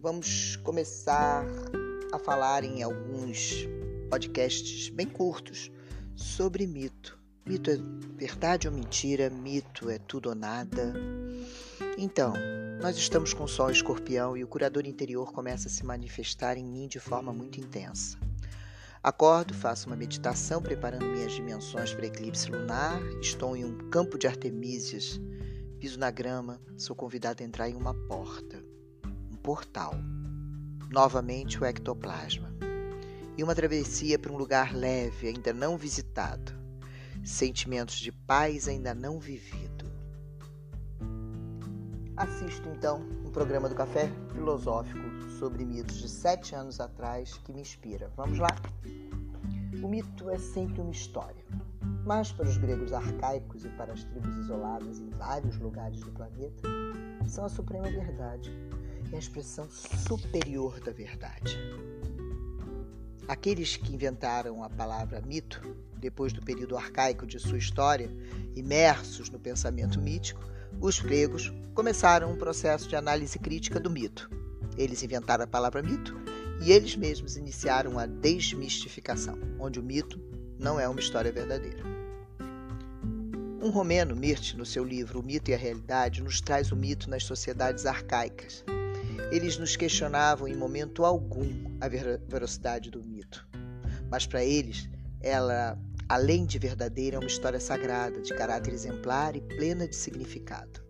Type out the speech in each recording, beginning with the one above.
vamos começar a falar em alguns podcasts bem curtos sobre mito. Mito é verdade ou mentira? Mito é tudo ou nada? Então, nós estamos com o Sol Escorpião e o curador interior começa a se manifestar em mim de forma muito intensa. Acordo, faço uma meditação preparando minhas dimensões para eclipse lunar, estou em um campo de artemísias, piso na grama, sou convidado a entrar em uma porta, portal. Novamente o ectoplasma. E uma travessia para um lugar leve, ainda não visitado. Sentimentos de paz ainda não vivido. Assisto então um programa do Café Filosófico sobre mitos de sete anos atrás que me inspira. Vamos lá? O mito é sempre uma história, mas para os gregos arcaicos e para as tribos isoladas em vários lugares do planeta, são a suprema verdade e a expressão superior da verdade. Aqueles que inventaram a palavra mito, depois do período arcaico de sua história, imersos no pensamento mítico, os gregos começaram um processo de análise crítica do mito eles inventaram a palavra mito e eles mesmos iniciaram a desmistificação, onde o mito não é uma história verdadeira. Um romeno, Mirth, no seu livro O Mito e a Realidade, nos traz o mito nas sociedades arcaicas. Eles nos questionavam em momento algum a veracidade do mito, mas para eles ela, além de verdadeira, é uma história sagrada, de caráter exemplar e plena de significado.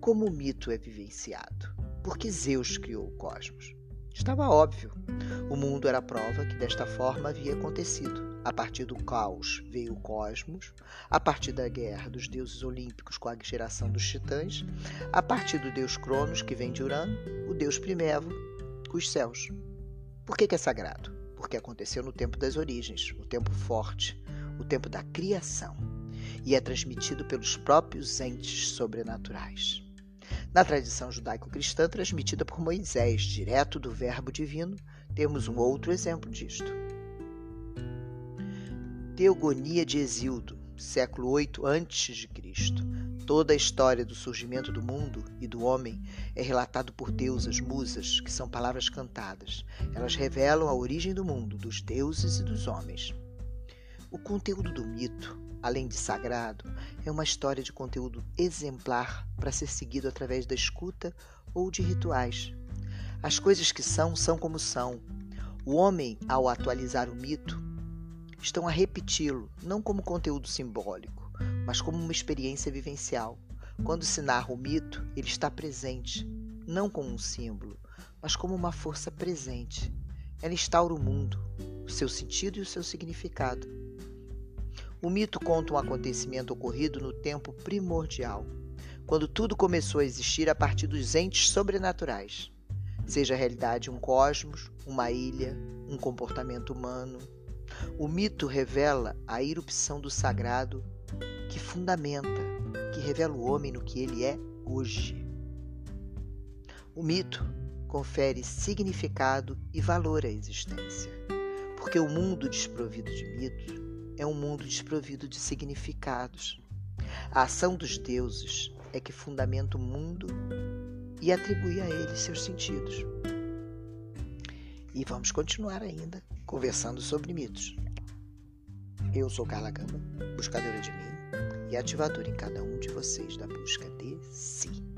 Como o mito é vivenciado? porque Zeus criou o cosmos. Estava óbvio. O mundo era prova que desta forma havia acontecido. A partir do caos veio o cosmos, a partir da guerra dos deuses olímpicos com a geração dos titãs, a partir do deus Cronos, que vem de Urano, o deus Primevo, os céus. Por que, que é sagrado? Porque aconteceu no tempo das origens, o tempo forte, o tempo da criação, e é transmitido pelos próprios entes sobrenaturais. Na tradição judaico-cristã transmitida por Moisés, direto do Verbo Divino, temos um outro exemplo disto. Teogonia de Exildo, século 8 a.C. Toda a história do surgimento do mundo e do homem é relatado por deusas, musas, que são palavras cantadas. Elas revelam a origem do mundo, dos deuses e dos homens. O conteúdo do mito além de sagrado, é uma história de conteúdo exemplar para ser seguido através da escuta ou de rituais. As coisas que são, são como são. O homem, ao atualizar o mito, estão a repeti-lo, não como conteúdo simbólico, mas como uma experiência vivencial. Quando se narra o mito, ele está presente, não como um símbolo, mas como uma força presente. Ela instaura o mundo, o seu sentido e o seu significado. O mito conta um acontecimento ocorrido no tempo primordial, quando tudo começou a existir a partir dos entes sobrenaturais, seja a realidade um cosmos, uma ilha, um comportamento humano. O mito revela a irrupção do sagrado que fundamenta, que revela o homem no que ele é hoje. O mito confere significado e valor à existência, porque o mundo desprovido de mitos é um mundo desprovido de significados. A ação dos deuses é que fundamenta o mundo e atribui a ele seus sentidos. E vamos continuar ainda conversando sobre mitos. Eu sou Carla Gama, buscadora de mim e ativadora em cada um de vocês da busca de si.